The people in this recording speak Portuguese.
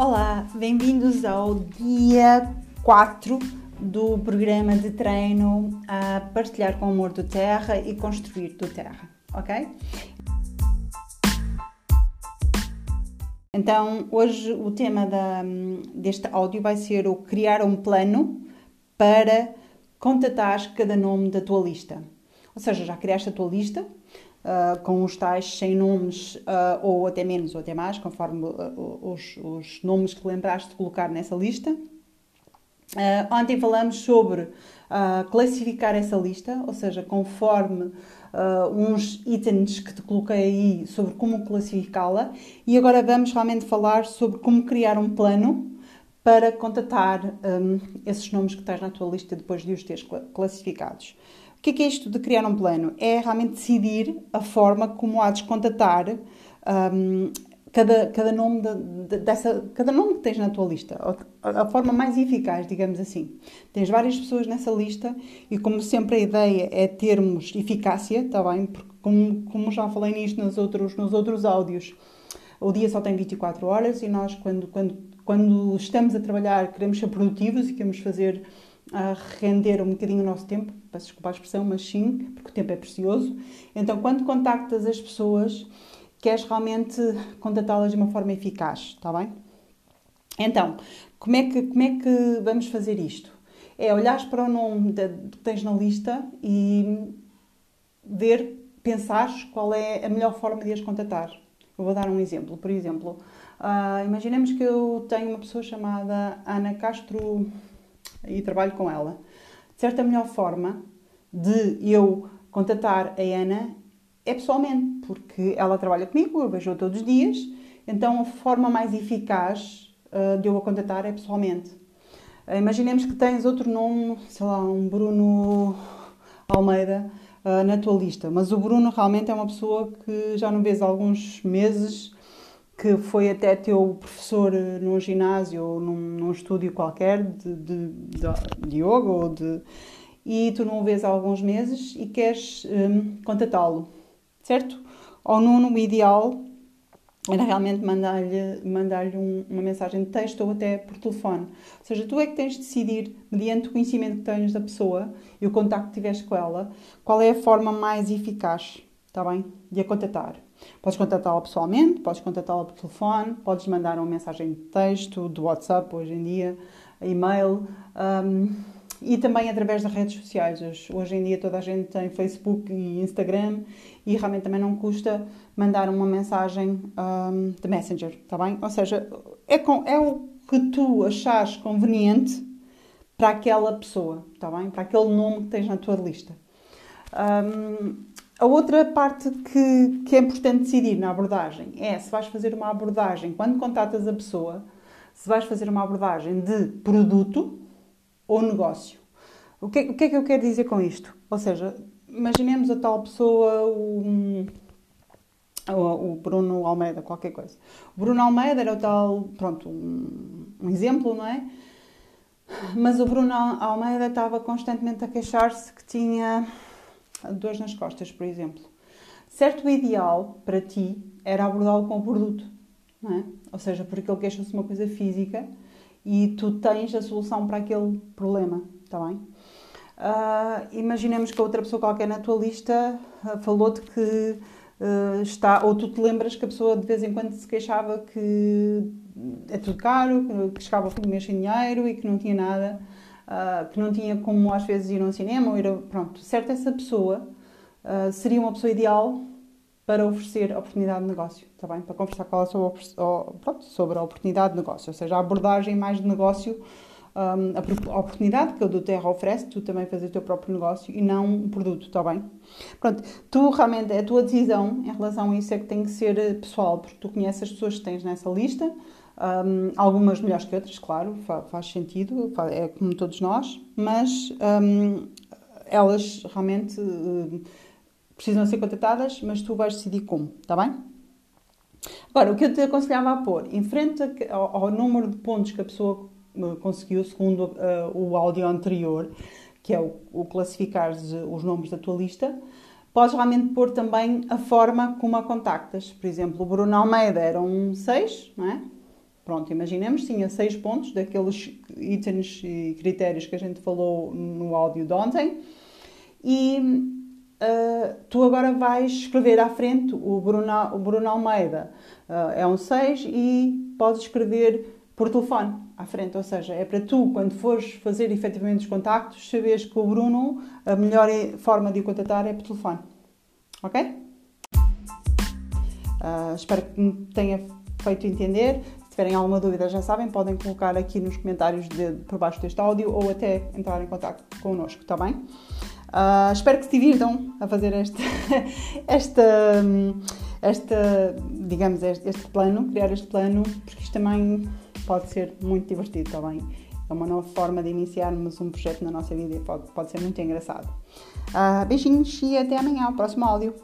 Olá, bem-vindos ao dia 4 do programa de treino a partilhar com amor do Terra e construir do Terra, ok? Então, hoje o tema da, deste áudio vai ser o criar um plano para contatar cada nome da tua lista. Ou seja, já criaste a tua lista uh, com os tais 100 nomes, uh, ou até menos, ou até mais, conforme uh, os, os, nomes que lembraste de colocar nessa lista. ontem falamos sobre classificar essa lista, ou seja, conforme uns itens que te coloquei aí sobre como classificá-la, e agora vamos realmente falar sobre como criar um plano para contatar um, esses nomes que tens na tua lista depois de os teres classificados. O que é, que é isto de criar um plano? É realmente decidir a forma como há de contatar um, cada, cada, nome de, de, dessa, cada nome que tens na tua lista, a, a, forma mais eficaz, digamos assim. Tens várias pessoas nessa lista e, como sempre, a ideia é termos eficácia, está bem? Porque, como, como já falei nisto nos outros, nos outros áudios, o dia só tem 24 horas e nós, quando, quando, quando estamos a trabalhar, queremos ser produtivos e queremos fazer a render um bocadinho o nosso tempo, peço desculpa a expressão, mas sim, porque o tempo é precioso. Então, quando contactas as pessoas, queres realmente contatá-las de uma forma eficaz, está bem? Então, como é que, como é que vamos fazer isto? É olhar para o nome que tens na lista e ver, pensar qual é a melhor forma de as contatar. Eu vou dar um exemplo. Por exemplo, uh, imaginemos que eu tenho uma pessoa chamada Ana Castro e trabalho com ela. De certa melhor forma de eu contatar a Ana é pessoalmente, porque ela trabalha comigo, eu vejo-a todos os dias, então a forma mais eficaz uh, de eu a contatar é pessoalmente. Uh, imaginemos que tens outro nome, sei lá, um Bruno Almeida uh, na tua lista, mas o Bruno realmente é uma pessoa que já não vês há alguns meses que foi até teu professor eh, num ginásio ou num, num estúdio qualquer de, de, de, yoga ou de, e tu não o vês há alguns meses e queres um, contatá-lo, certo? Ou Nuno, o ideal era realmente mandar-lhe mandar um, uma mensagem de texto ou até por telefone. Ou seja, tu é que tens de decidir, mediante o conhecimento que tens da pessoa e o contacto que tiveste com ela, qual é a forma mais eficaz, está bem? De a contatar. Podes contatá-la pessoalmente, podes contatá-la por telefone, podes mandar uma mensagem de texto, do WhatsApp hoje em dia, e-mail um, e também através das redes sociais. Hoje em dia toda a gente tem Facebook e Instagram e realmente também não custa mandar uma mensagem um, de Messenger, está bem? Ou seja, é, com, é o que tu achares conveniente para aquela pessoa, está bem? Para aquele nome que tens na tua lista. Um, a outra parte que, que é importante decidir na abordagem é se vais fazer uma abordagem, quando contatas a pessoa, se vais fazer uma abordagem de produto ou negócio. O que, o que é que eu quero dizer com isto? Ou seja, imaginemos a tal pessoa, o, o, Bruno Almeida, qualquer coisa. O Bruno Almeida era o tal, pronto, um, um exemplo, não é? Mas o Bruno Almeida estava constantemente a queixar-se que tinha dores nas costas, por exemplo. Certo, o ideal para ti era abordá-lo com o produto, não é? Ou seja, porque ele queixa-se uma coisa física e tu tens a solução para aquele problema, está bem? Uh, imaginemos que outra pessoa qualquer na tua lista uh, falou-te que uh, está, ou tu te lembras que a pessoa de vez em quando se queixava que é tudo caro, que chegava ao fim do mês sem dinheiro e que não tinha nada uh, que não tinha como às vezes ir a um cinema ou ir a, pronto, certo essa pessoa uh, seria uma pessoa ideal para oferecer oportunidade de negócio, está bem? Para conversar com ela sobre, pronto, sobre a oportunidade de negócio, ou seja, a abordagem mais de negócio, um, a oportunidade que o do Terra oferece, tu também fazer o teu próprio negócio e não um produto, está bem? Pronto, tu realmente, a tua decisão em relação a isso é que tem que ser eh, pessoal, porque tu conheces as pessoas que tens nessa lista, um, algumas melhores que outras, claro, faz, sentido, é como todos nós, mas um, elas realmente uh, precisam ser contatadas, mas tu vais decidir como, está bem? Agora, o que eu te aconselhava a pôr, em frente ao, número de pontos que a pessoa conseguiu, segundo uh, o áudio anterior, que é o, o classificar os nomes da tua lista, podes realmente pôr também a forma como a contactas. Por exemplo, o Bruno Almeida era um 6, não é? Pronto, imaginemos tinha seis pontos daqueles itens e critérios que a gente falou no áudio de ontem e uh, tu agora vais escrever à frente o Bruno, o Bruno Almeida. Uh, é um 6 e podes escrever por telefone à frente, ou seja, é para tu, quando fores fazer efetivamente os contactos, saberes que o Bruno, a melhor forma de o contatar é por telefone. Ok? Uh, espero que me tenha feito entender. Se tiverem alguma dúvida, já sabem, podem colocar aqui nos comentários de, por baixo deste áudio ou até entrar em contato connosco, está bem? Uh, espero que se divirtam a fazer este, esta, esta, digamos, este, este, plano, criar este plano, porque isto também pode ser muito divertido, bem? É uma nova forma de iniciarmos um projeto na nossa vida e pode, pode ser muito engraçado. Uh, beijinhos e até amanhã, o próximo áudio.